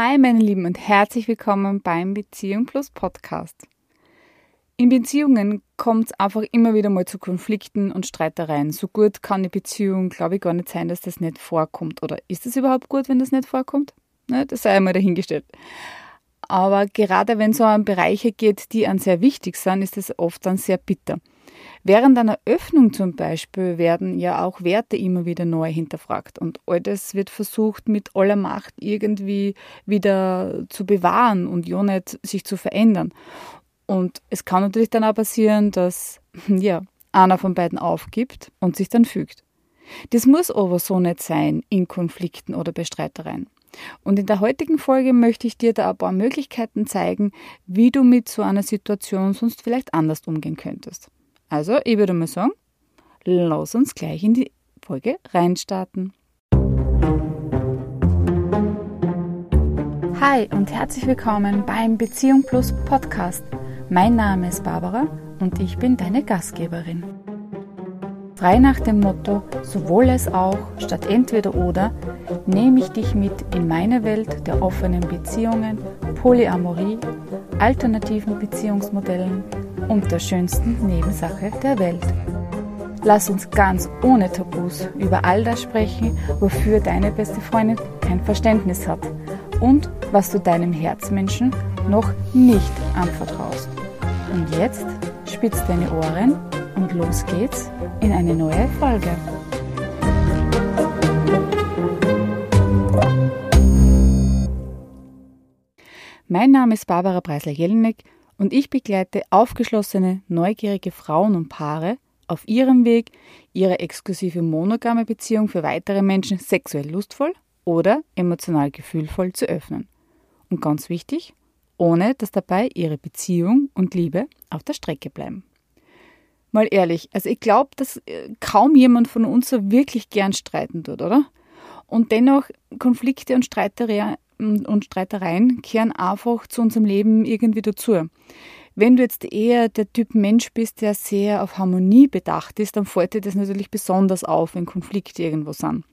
Hi meine Lieben und herzlich willkommen beim Beziehung Plus Podcast. In Beziehungen kommt es einfach immer wieder mal zu Konflikten und Streitereien. So gut kann eine Beziehung, glaube ich, gar nicht sein, dass das nicht vorkommt. Oder ist es überhaupt gut, wenn das nicht vorkommt? Ne, das sei einmal dahingestellt. Aber gerade wenn es um Bereiche geht, die an sehr wichtig sind, ist es oft dann sehr bitter. Während einer Öffnung zum Beispiel werden ja auch Werte immer wieder neu hinterfragt und all das wird versucht mit aller Macht irgendwie wieder zu bewahren und ja nicht sich zu verändern. Und es kann natürlich dann auch passieren, dass ja, einer von beiden aufgibt und sich dann fügt. Das muss aber so nicht sein in Konflikten oder Bestreitereien. Und in der heutigen Folge möchte ich dir da ein paar Möglichkeiten zeigen, wie du mit so einer Situation sonst vielleicht anders umgehen könntest. Also, ich würde mal sagen, lass uns gleich in die Folge reinstarten. Hi und herzlich willkommen beim Beziehung Plus Podcast. Mein Name ist Barbara und ich bin deine Gastgeberin. Frei nach dem Motto sowohl als auch statt entweder oder nehme ich dich mit in meine Welt der offenen Beziehungen, Polyamorie, alternativen Beziehungsmodellen und der schönsten Nebensache der Welt. Lass uns ganz ohne Tabus über all das sprechen, wofür deine beste Freundin kein Verständnis hat und was du deinem Herzmenschen noch nicht anvertraust. Und jetzt spitz deine Ohren und los geht's in eine neue Folge. Mein Name ist Barbara Preisler-Jelinek und ich begleite aufgeschlossene, neugierige Frauen und Paare auf ihrem Weg, ihre exklusive monogame Beziehung für weitere Menschen sexuell lustvoll oder emotional gefühlvoll zu öffnen. Und ganz wichtig, ohne dass dabei ihre Beziehung und Liebe auf der Strecke bleiben. Mal ehrlich, also ich glaube, dass äh, kaum jemand von uns so wirklich gern streiten tut, oder? Und dennoch Konflikte und Streitereien und Streitereien kehren einfach zu unserem Leben irgendwie dazu. Wenn du jetzt eher der Typ Mensch bist, der sehr auf Harmonie bedacht ist, dann fällt dir das natürlich besonders auf, wenn Konflikte irgendwo sind.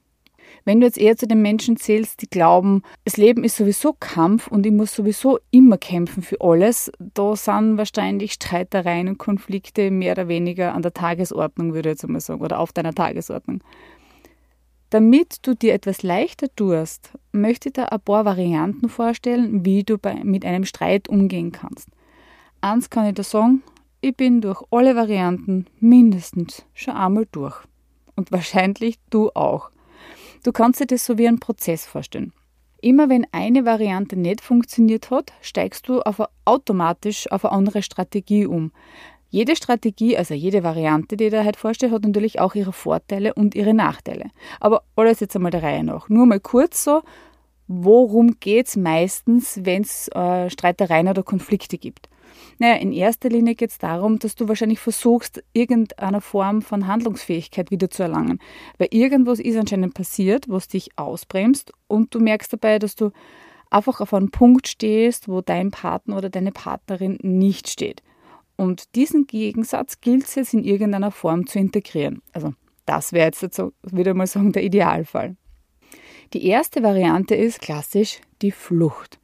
Wenn du jetzt eher zu den Menschen zählst, die glauben, das Leben ist sowieso Kampf und ich muss sowieso immer kämpfen für alles, da sind wahrscheinlich Streitereien und Konflikte mehr oder weniger an der Tagesordnung, würde ich jetzt einmal sagen, oder auf deiner Tagesordnung. Damit du dir etwas leichter tust, möchte ich dir ein paar Varianten vorstellen, wie du bei, mit einem Streit umgehen kannst. Eins kann ich dir sagen, ich bin durch alle Varianten mindestens schon einmal durch. Und wahrscheinlich du auch. Du kannst dir das so wie einen Prozess vorstellen. Immer wenn eine Variante nicht funktioniert hat, steigst du auf automatisch auf eine andere Strategie um. Jede Strategie, also jede Variante, die ich da halt vorstelle, hat natürlich auch ihre Vorteile und ihre Nachteile. Aber alles jetzt einmal der Reihe nach. Nur mal kurz so, worum geht es meistens, wenn es äh, Streitereien oder Konflikte gibt? Naja, in erster Linie geht es darum, dass du wahrscheinlich versuchst, irgendeine Form von Handlungsfähigkeit wieder zu erlangen. Weil irgendwas ist anscheinend passiert, was dich ausbremst und du merkst dabei, dass du einfach auf einem Punkt stehst, wo dein Partner oder deine Partnerin nicht steht. Und diesen Gegensatz gilt es jetzt in irgendeiner Form zu integrieren. Also das wäre jetzt so, wieder mal sagen, der Idealfall. Die erste Variante ist klassisch die Flucht.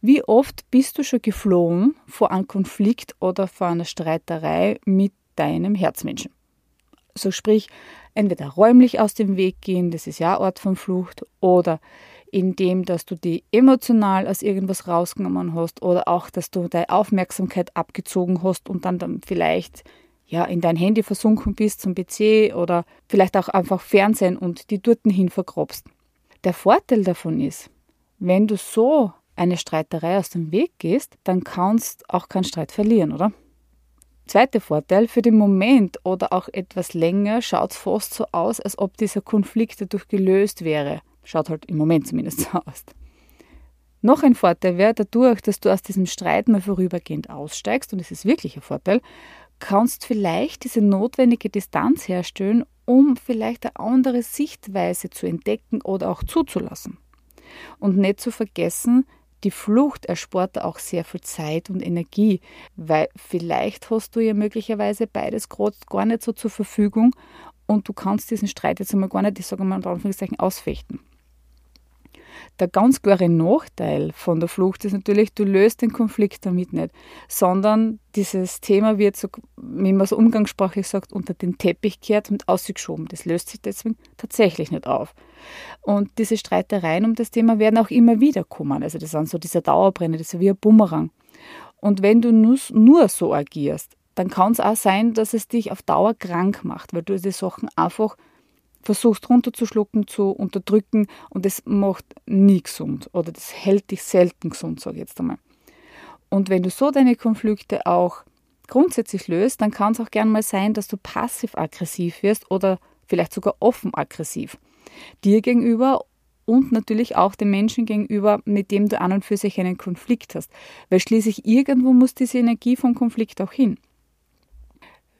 Wie oft bist du schon geflohen vor einem Konflikt oder vor einer Streiterei mit deinem Herzmenschen? So sprich, entweder räumlich aus dem Weg gehen, das ist ja Ort von Flucht, oder indem dass du die emotional aus irgendwas rausgenommen hast oder auch, dass du deine Aufmerksamkeit abgezogen hast und dann, dann vielleicht ja in dein Handy versunken bist zum PC oder vielleicht auch einfach Fernsehen und die dort hin vergrobst. Der Vorteil davon ist, wenn du so eine Streiterei aus dem Weg gehst, dann kannst auch keinen Streit verlieren, oder? Zweiter Vorteil, für den Moment oder auch etwas länger schaut es fast so aus, als ob dieser Konflikt dadurch gelöst wäre. Schaut halt im Moment zumindest so aus. Noch ein Vorteil wäre dadurch, dass du aus diesem Streit mal vorübergehend aussteigst, und es ist wirklich ein Vorteil, kannst vielleicht diese notwendige Distanz herstellen, um vielleicht eine andere Sichtweise zu entdecken oder auch zuzulassen. Und nicht zu vergessen, die Flucht erspart auch sehr viel Zeit und Energie, weil vielleicht hast du ja möglicherweise beides gerade gar nicht so zur Verfügung und du kannst diesen Streit jetzt einmal gar nicht, ich sage mal in Anführungszeichen, ausfechten. Der ganz klare Nachteil von der Flucht ist natürlich, du löst den Konflikt damit nicht, sondern dieses Thema wird, so, wie man so umgangssprachlich sagt, unter den Teppich kehrt und ausgeschoben. Das löst sich deswegen tatsächlich nicht auf. Und diese Streitereien um das Thema werden auch immer wieder kommen. Also das sind so diese Dauerbrenner, das ist wie ein Bumerang. Und wenn du nur, so agierst, dann kann es auch sein, dass es dich auf Dauer krank macht, weil du die Sachen einfach versuchst runterzuschlucken, zu unterdrücken und das macht nie gesund oder das hält dich selten gesund, sage ich jetzt einmal. Und wenn du so deine Konflikte auch grundsätzlich löst, dann kann es auch gerne mal sein, dass du passiv-aggressiv wirst oder vielleicht sogar offen-aggressiv. Dir gegenüber und natürlich auch dem Menschen gegenüber, mit dem du an und für sich einen Konflikt hast. Weil schließlich irgendwo muss diese Energie vom Konflikt auch hin.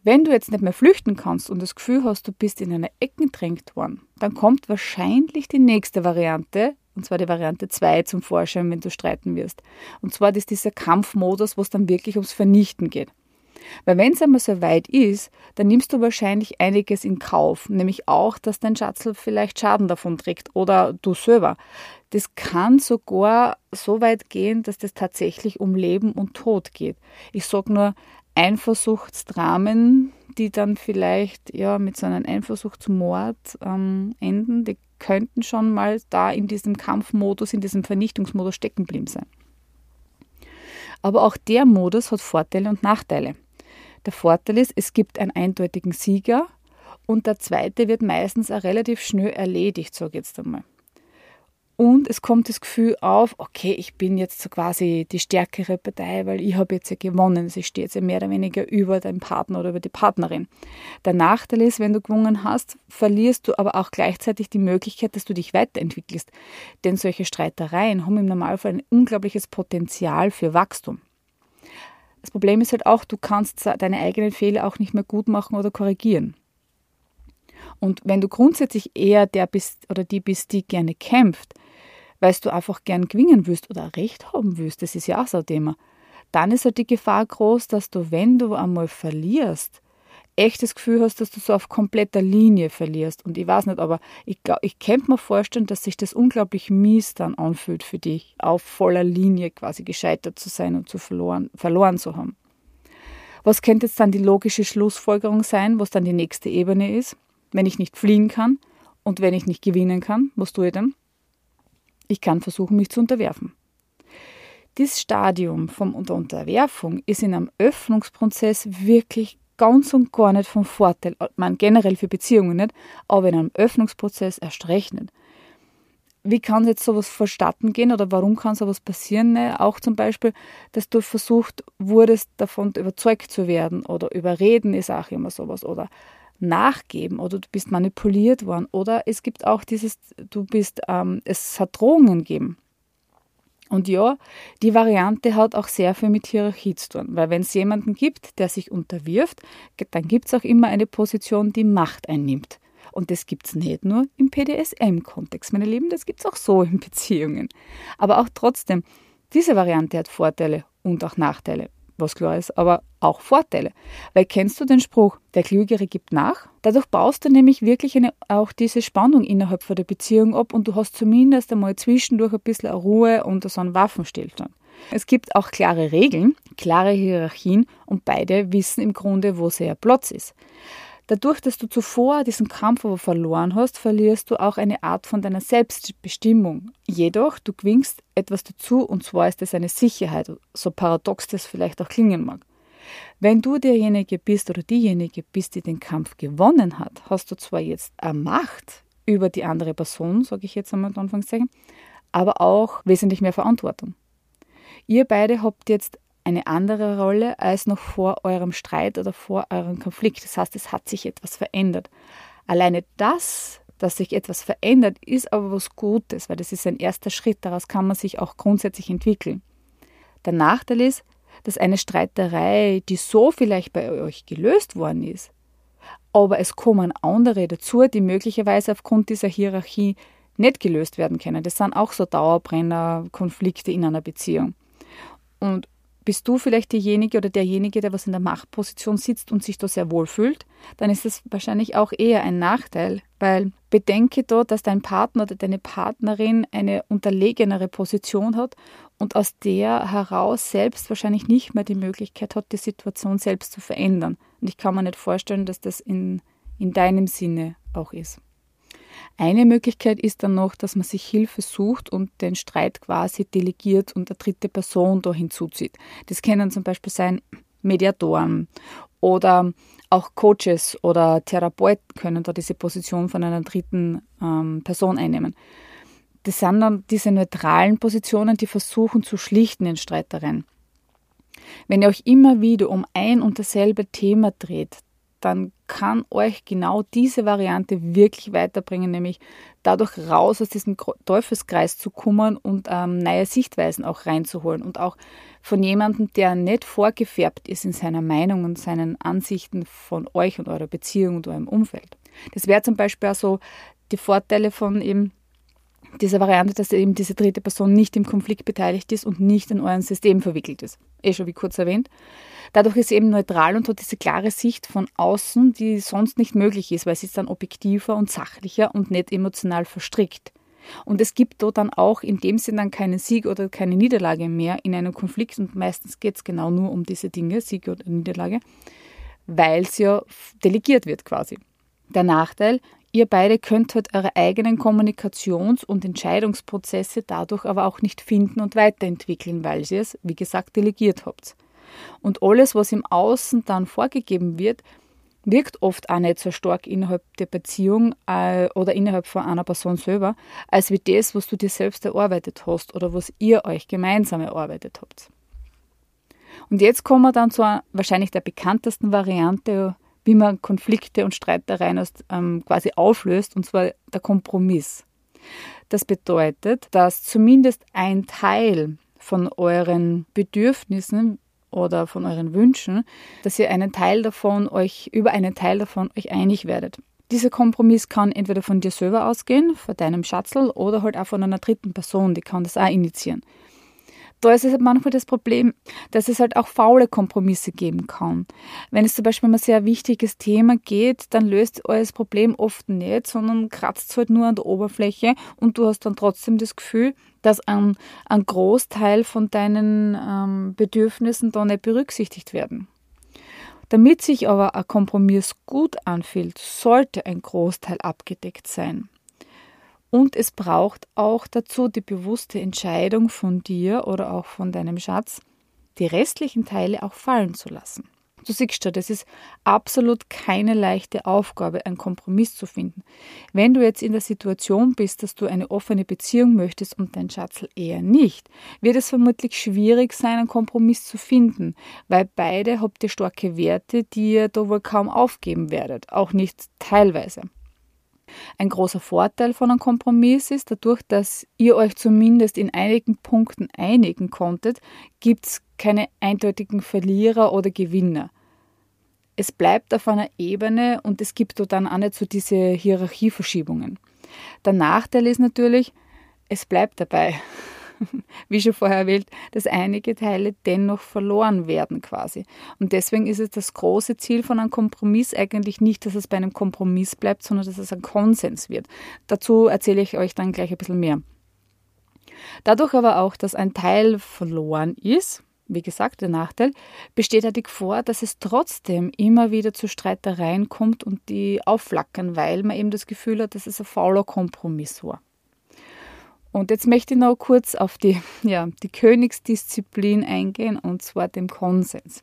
Wenn du jetzt nicht mehr flüchten kannst und das Gefühl hast, du bist in eine Ecke gedrängt worden, dann kommt wahrscheinlich die nächste Variante, und zwar die Variante 2 zum Vorschein, wenn du streiten wirst. Und zwar ist dieser Kampfmodus, wo es dann wirklich ums Vernichten geht. Weil wenn es einmal so weit ist, dann nimmst du wahrscheinlich einiges in Kauf, nämlich auch, dass dein Schatzel vielleicht Schaden davon trägt oder du selber. Das kann sogar so weit gehen, dass das tatsächlich um Leben und Tod geht. Ich sage nur, Eifersuchtsdramen, die dann vielleicht ja mit so einem Eifersuchtsmord ähm, enden, die könnten schon mal da in diesem Kampfmodus, in diesem Vernichtungsmodus stecken geblieben sein. Aber auch der Modus hat Vorteile und Nachteile. Der Vorteil ist, es gibt einen eindeutigen Sieger und der zweite wird meistens auch relativ schnell erledigt, sage ich jetzt einmal. Und es kommt das Gefühl auf, okay, ich bin jetzt so quasi die stärkere Partei, weil ich habe jetzt ja gewonnen. Also ich stehe jetzt ja mehr oder weniger über deinen Partner oder über die Partnerin. Der Nachteil ist, wenn du gewonnen hast, verlierst du aber auch gleichzeitig die Möglichkeit, dass du dich weiterentwickelst. Denn solche Streitereien haben im Normalfall ein unglaubliches Potenzial für Wachstum. Das Problem ist halt auch, du kannst deine eigenen Fehler auch nicht mehr gut machen oder korrigieren. Und wenn du grundsätzlich eher der bist oder die bist, die gerne kämpft, weil du einfach gern gewinnen willst oder Recht haben willst, das ist ja auch so ein Thema, dann ist halt die Gefahr groß, dass du, wenn du einmal verlierst, echt das Gefühl hast, dass du so auf kompletter Linie verlierst. Und ich weiß nicht, aber ich, ich könnte mir vorstellen, dass sich das unglaublich mies dann anfühlt für dich, auf voller Linie quasi gescheitert zu sein und zu verloren, verloren zu haben. Was könnte jetzt dann die logische Schlussfolgerung sein, was dann die nächste Ebene ist? Wenn ich nicht fliehen kann und wenn ich nicht gewinnen kann, was tue ich dann? Ich kann versuchen, mich zu unterwerfen. Dieses Stadium von Unterwerfung ist in einem Öffnungsprozess wirklich ganz und gar nicht vom Vorteil, man generell für Beziehungen nicht, aber in einem Öffnungsprozess erst recht nicht. Wie kann jetzt sowas verstatten gehen oder warum kann sowas passieren? Ne? Auch zum Beispiel, dass du versucht wurdest, davon überzeugt zu werden oder überreden ist auch immer sowas oder nachgeben oder du bist manipuliert worden oder es gibt auch dieses, du bist, ähm, es hat Drohungen gegeben. Und ja, die Variante hat auch sehr viel mit Hierarchie zu tun, weil wenn es jemanden gibt, der sich unterwirft, dann gibt es auch immer eine Position, die Macht einnimmt. Und das gibt es nicht nur im PDSM-Kontext, meine Lieben, das gibt es auch so in Beziehungen. Aber auch trotzdem, diese Variante hat Vorteile und auch Nachteile was klar ist, aber auch Vorteile. Weil kennst du den Spruch, der Klügere gibt nach? Dadurch baust du nämlich wirklich eine, auch diese Spannung innerhalb von der Beziehung ab und du hast zumindest einmal zwischendurch ein bisschen Ruhe und so einen Waffenstillstand. Es gibt auch klare Regeln, klare Hierarchien und beide wissen im Grunde, wo sehr Platz ist. Dadurch, dass du zuvor diesen Kampf aber verloren hast, verlierst du auch eine Art von deiner Selbstbestimmung. Jedoch, du gewinnst etwas dazu und zwar ist es eine Sicherheit, so paradox das vielleicht auch klingen mag. Wenn du derjenige bist oder diejenige bist, die den Kampf gewonnen hat, hast du zwar jetzt eine Macht über die andere Person, sage ich jetzt einmal in Anführungszeichen, aber auch wesentlich mehr Verantwortung. Ihr beide habt jetzt eine andere Rolle als noch vor eurem Streit oder vor eurem Konflikt. Das heißt, es hat sich etwas verändert. Alleine das, dass sich etwas verändert, ist aber was Gutes, weil das ist ein erster Schritt. Daraus kann man sich auch grundsätzlich entwickeln. Der Nachteil ist, dass eine Streiterei, die so vielleicht bei euch gelöst worden ist, aber es kommen andere dazu, die möglicherweise aufgrund dieser Hierarchie nicht gelöst werden können. Das sind auch so Dauerbrenner, Konflikte in einer Beziehung. Und bist du vielleicht diejenige oder derjenige, der was in der Machtposition sitzt und sich da sehr wohl fühlt, dann ist das wahrscheinlich auch eher ein Nachteil, weil bedenke dort, dass dein Partner oder deine Partnerin eine unterlegenere Position hat und aus der heraus selbst wahrscheinlich nicht mehr die Möglichkeit hat, die Situation selbst zu verändern. Und ich kann mir nicht vorstellen, dass das in, in deinem Sinne auch ist. Eine Möglichkeit ist dann noch, dass man sich Hilfe sucht und den Streit quasi delegiert und eine dritte Person da hinzuzieht. Das können zum Beispiel sein Mediatoren oder auch Coaches oder Therapeuten können da diese Position von einer dritten ähm, Person einnehmen. Das sind dann diese neutralen Positionen, die versuchen zu schlichten in Streitereien. Wenn ihr euch immer wieder um ein und dasselbe Thema dreht, dann kann euch genau diese Variante wirklich weiterbringen, nämlich dadurch raus aus diesem Teufelskreis zu kommen und ähm, neue Sichtweisen auch reinzuholen und auch von jemandem, der nicht vorgefärbt ist in seiner Meinung und seinen Ansichten von euch und eurer Beziehung und eurem Umfeld. Das wäre zum Beispiel auch so die Vorteile von eben dieser Variante, dass eben diese dritte Person nicht im Konflikt beteiligt ist und nicht in euren System verwickelt ist. Eh schon wie kurz erwähnt. Dadurch ist sie eben neutral und hat diese klare Sicht von außen, die sonst nicht möglich ist, weil sie ist dann objektiver und sachlicher und nicht emotional verstrickt. Und es gibt dort dann auch in dem Sinn dann keinen Sieg oder keine Niederlage mehr in einem Konflikt und meistens geht es genau nur um diese Dinge, Sieg oder Niederlage, weil es ja delegiert wird quasi. Der Nachteil, Ihr beide könnt halt eure eigenen Kommunikations- und Entscheidungsprozesse dadurch aber auch nicht finden und weiterentwickeln, weil ihr es, wie gesagt, delegiert habt. Und alles, was im Außen dann vorgegeben wird, wirkt oft auch nicht so stark innerhalb der Beziehung äh, oder innerhalb von einer Person selber, als wie das, was du dir selbst erarbeitet hast oder was ihr euch gemeinsam erarbeitet habt. Und jetzt kommen wir dann zu wahrscheinlich der bekanntesten Variante wie man Konflikte und Streitereien ähm, quasi auflöst, und zwar der Kompromiss. Das bedeutet, dass zumindest ein Teil von euren Bedürfnissen oder von euren Wünschen, dass ihr einen Teil davon euch, über einen Teil davon euch einig werdet. Dieser Kompromiss kann entweder von dir selber ausgehen, von deinem Schatzel, oder halt auch von einer dritten Person, die kann das auch initiieren da ist es halt manchmal das Problem, dass es halt auch faule Kompromisse geben kann. Wenn es zum Beispiel um ein sehr wichtiges Thema geht, dann löst euer Problem oft nicht, sondern kratzt halt nur an der Oberfläche und du hast dann trotzdem das Gefühl, dass ein, ein Großteil von deinen ähm, Bedürfnissen da nicht berücksichtigt werden. Damit sich aber ein Kompromiss gut anfühlt, sollte ein Großteil abgedeckt sein. Und es braucht auch dazu die bewusste Entscheidung von dir oder auch von deinem Schatz, die restlichen Teile auch fallen zu lassen. Du siehst schon, das ist absolut keine leichte Aufgabe, einen Kompromiss zu finden. Wenn du jetzt in der Situation bist, dass du eine offene Beziehung möchtest und dein Schatz eher nicht, wird es vermutlich schwierig sein, einen Kompromiss zu finden, weil beide habt ihr starke Werte, die ihr da wohl kaum aufgeben werdet, auch nicht teilweise. Ein großer Vorteil von einem Kompromiss ist, dadurch, dass ihr euch zumindest in einigen Punkten einigen konntet, gibt es keine eindeutigen Verlierer oder Gewinner. Es bleibt auf einer Ebene und es gibt dann auch nicht so diese Hierarchieverschiebungen. Der Nachteil ist natürlich, es bleibt dabei. wie schon vorher erwähnt, dass einige Teile dennoch verloren werden quasi. Und deswegen ist es das große Ziel von einem Kompromiss eigentlich nicht, dass es bei einem Kompromiss bleibt, sondern dass es ein Konsens wird. Dazu erzähle ich euch dann gleich ein bisschen mehr. Dadurch aber auch, dass ein Teil verloren ist, wie gesagt, der Nachteil, besteht halt die Gefahr, dass es trotzdem immer wieder zu Streitereien kommt und die aufflackern, weil man eben das Gefühl hat, dass es ein fauler Kompromiss war. Und jetzt möchte ich noch kurz auf die, ja, die Königsdisziplin eingehen, und zwar dem Konsens.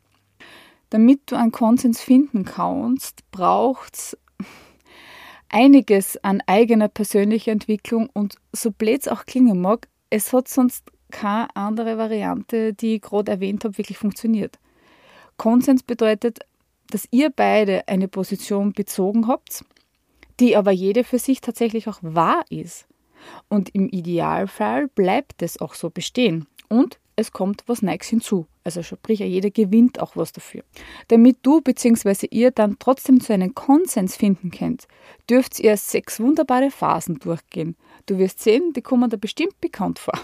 Damit du einen Konsens finden kannst, braucht es einiges an eigener persönlicher Entwicklung und so blöd es auch klingen mag, es hat sonst keine andere Variante, die ich gerade erwähnt habe, wirklich funktioniert. Konsens bedeutet, dass ihr beide eine Position bezogen habt, die aber jede für sich tatsächlich auch wahr ist. Und im Idealfall bleibt es auch so bestehen. Und es kommt was Neues hinzu. Also sprich, jeder gewinnt auch was dafür. Damit du bzw. ihr dann trotzdem zu einem Konsens finden könnt, dürft ihr sechs wunderbare Phasen durchgehen. Du wirst sehen, die kommen da bestimmt bekannt vor.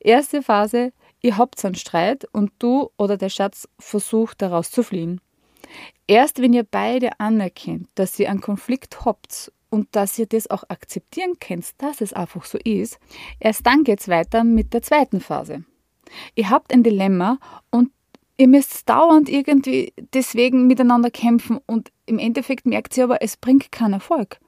Erste Phase, ihr habt einen Streit und du oder der Schatz versucht daraus zu fliehen. Erst wenn ihr beide anerkennt, dass ihr einen Konflikt habt und dass ihr das auch akzeptieren könnt, dass es einfach so ist, erst dann geht es weiter mit der zweiten Phase. Ihr habt ein Dilemma und ihr müsst dauernd irgendwie deswegen miteinander kämpfen und im Endeffekt merkt ihr aber, es bringt keinen Erfolg.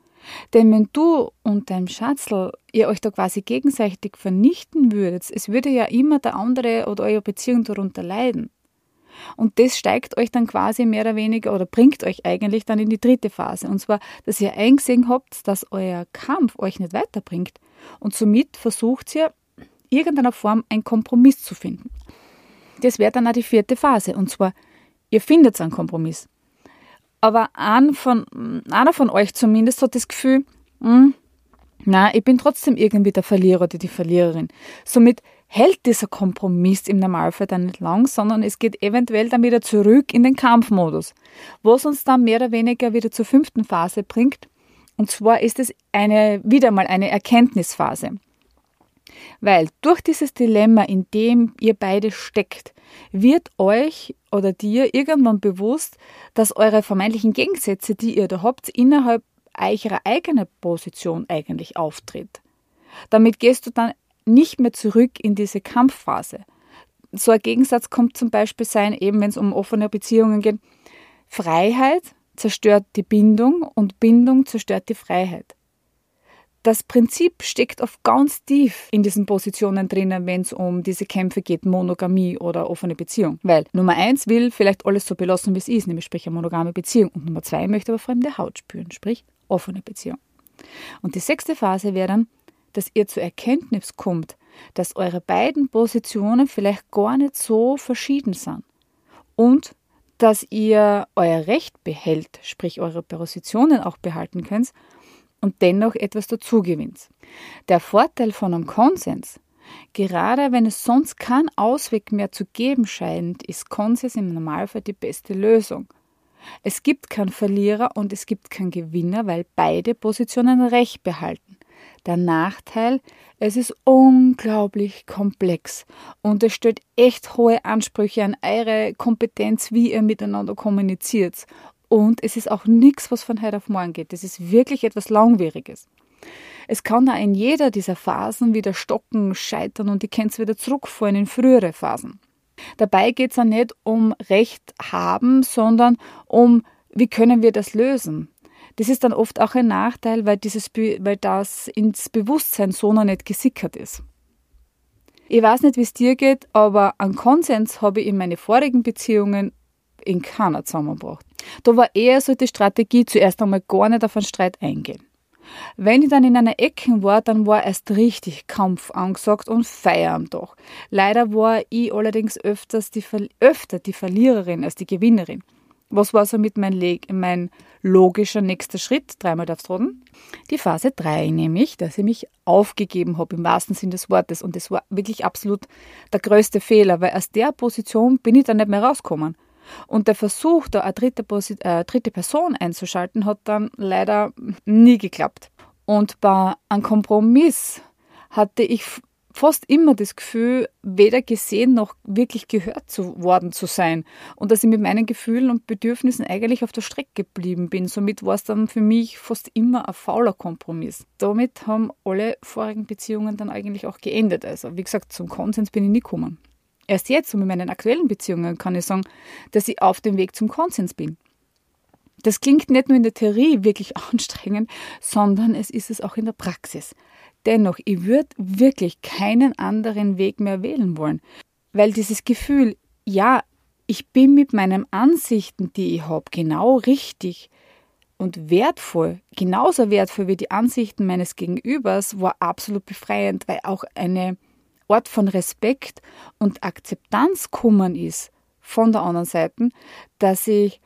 Denn wenn du und dein Schatzl ihr euch da quasi gegenseitig vernichten würdet, es würde ja immer der andere oder eure Beziehung darunter leiden. Und das steigt euch dann quasi mehr oder weniger oder bringt euch eigentlich dann in die dritte Phase. Und zwar, dass ihr eingesehen habt, dass euer Kampf euch nicht weiterbringt. Und somit versucht ihr, irgendeiner Form einen Kompromiss zu finden. Das wäre dann auch die vierte Phase. Und zwar, ihr findet einen Kompromiss aber ein von, einer von euch zumindest hat das Gefühl, hm, na, ich bin trotzdem irgendwie der Verlierer oder die Verliererin. Somit hält dieser Kompromiss im Normalfall dann nicht lang, sondern es geht eventuell dann wieder zurück in den Kampfmodus, was uns dann mehr oder weniger wieder zur fünften Phase bringt. Und zwar ist es eine, wieder mal eine Erkenntnisphase. Weil durch dieses Dilemma, in dem ihr beide steckt, wird euch oder dir irgendwann bewusst, dass eure vermeintlichen Gegensätze, die ihr da habt, innerhalb eurer eigenen Position eigentlich auftritt. Damit gehst du dann nicht mehr zurück in diese Kampfphase. So ein Gegensatz kommt zum Beispiel sein, eben wenn es um offene Beziehungen geht. Freiheit zerstört die Bindung und Bindung zerstört die Freiheit das Prinzip steckt oft ganz tief in diesen Positionen drinnen, wenn es um diese Kämpfe geht, Monogamie oder offene Beziehung. Weil Nummer eins will vielleicht alles so belassen, wie es ist, nämlich sprich eine monogame Beziehung. Und Nummer zwei möchte aber fremde Haut spüren, sprich offene Beziehung. Und die sechste Phase wäre dann, dass ihr zur Erkenntnis kommt, dass eure beiden Positionen vielleicht gar nicht so verschieden sind. Und dass ihr euer Recht behält, sprich eure Positionen auch behalten könnt und dennoch etwas dazugewinnt. Der Vorteil von einem Konsens, gerade wenn es sonst keinen Ausweg mehr zu geben scheint, ist Konsens im Normalfall die beste Lösung. Es gibt keinen Verlierer und es gibt keinen Gewinner, weil beide Positionen Recht behalten. Der Nachteil, es ist unglaublich komplex und es stellt echt hohe Ansprüche an eure Kompetenz, wie ihr miteinander kommuniziert und es ist auch nichts, was von heute auf morgen geht. Es ist wirklich etwas Langwieriges. Es kann da in jeder dieser Phasen wieder stocken, scheitern und die kennt wieder zurückfallen in frühere Phasen. Dabei geht es ja nicht um Recht haben, sondern um, wie können wir das lösen. Das ist dann oft auch ein Nachteil, weil, dieses, weil das ins Bewusstsein so noch nicht gesickert ist. Ich weiß nicht, wie es dir geht, aber einen Konsens habe ich in meinen vorigen Beziehungen in keiner zusammengebracht. Da war eher so die Strategie, zuerst einmal gar nicht auf einen Streit eingehen. Wenn ich dann in einer Ecke war, dann war erst richtig Kampf angesagt und Feier am Tag. Leider war ich allerdings öfters die, öfter die Verliererin als die Gewinnerin. Was war somit mein, mein logischer nächster Schritt? Dreimal darfst roden. Die Phase 3, nämlich, dass ich mich aufgegeben habe, im wahrsten Sinne des Wortes. Und das war wirklich absolut der größte Fehler, weil aus der Position bin ich dann nicht mehr rausgekommen. Und der Versuch, da eine dritte, äh, dritte Person einzuschalten, hat dann leider nie geklappt. Und bei einem Kompromiss hatte ich fast immer das Gefühl, weder gesehen noch wirklich gehört zu worden zu sein. Und dass ich mit meinen Gefühlen und Bedürfnissen eigentlich auf der Strecke geblieben bin. Somit war es dann für mich fast immer ein fauler Kompromiss. Damit haben alle vorigen Beziehungen dann eigentlich auch geendet. Also, wie gesagt, zum Konsens bin ich nie gekommen. Erst jetzt, und mit meinen aktuellen Beziehungen, kann ich sagen, dass ich auf dem Weg zum Konsens bin. Das klingt nicht nur in der Theorie wirklich anstrengend, sondern es ist es auch in der Praxis. Dennoch, ich würde wirklich keinen anderen Weg mehr wählen wollen, weil dieses Gefühl, ja, ich bin mit meinen Ansichten, die ich habe, genau richtig und wertvoll, genauso wertvoll wie die Ansichten meines Gegenübers, war absolut befreiend, weil auch eine Ort von Respekt und Akzeptanz kommen ist von der anderen Seite, dass ich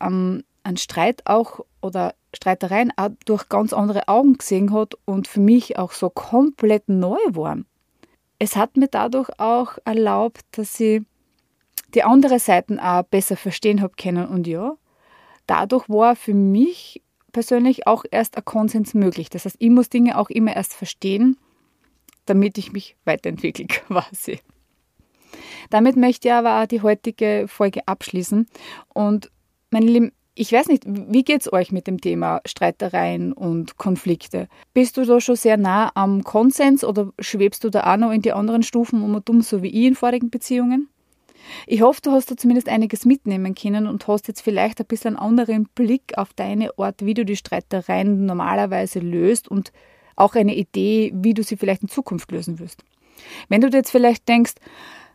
ähm, einen Streit auch oder Streitereien auch durch ganz andere Augen gesehen hat und für mich auch so komplett neu waren. Es hat mir dadurch auch erlaubt, dass ich die andere Seiten auch besser verstehen habe können und ja, dadurch war für mich persönlich auch erst ein Konsens möglich. Das heißt, ich muss Dinge auch immer erst verstehen damit ich mich weiterentwickle quasi. Damit möchte ich aber auch die heutige Folge abschließen. Und meine Lieben, ich weiß nicht, wie geht's euch mit dem Thema Streitereien und Konflikte? Bist du da schon sehr nah am Konsens oder schwebst du da auch noch in die anderen Stufen um und um, so wie ich in vorigen Beziehungen? Ich hoffe, du hast da zumindest einiges mitnehmen können und hast jetzt vielleicht ein bisschen einen anderen Blick auf deine Art, wie du die Streitereien normalerweise löst und auch eine Idee, wie du sie vielleicht in Zukunft lösen wirst. Wenn du dir jetzt vielleicht denkst,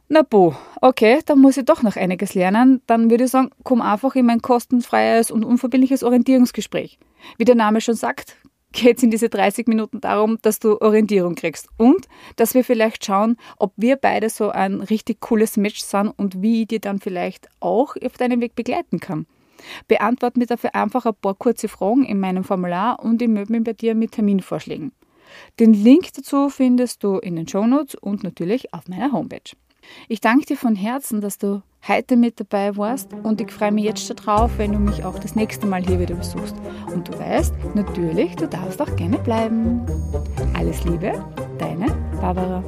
na bo, okay, dann muss ich doch noch einiges lernen. Dann würde ich sagen, komm einfach in mein kostenfreies und unverbindliches Orientierungsgespräch. Wie der Name schon sagt, geht es in diese 30 Minuten darum, dass du Orientierung kriegst und dass wir vielleicht schauen, ob wir beide so ein richtig cooles Match sind und wie ich dir dann vielleicht auch auf deinem Weg begleiten kann. Beantworte mir dafür einfach ein paar kurze Fragen in meinem Formular und ich melde mich bei dir mit Terminvorschlägen. Den Link dazu findest du in den Shownotes und natürlich auf meiner Homepage. Ich danke dir von Herzen, dass du heute mit dabei warst und ich freue mich jetzt schon drauf, wenn du mich auch das nächste Mal hier wieder besuchst. Und du weißt, natürlich, du darfst auch gerne bleiben. Alles Liebe, deine Barbara.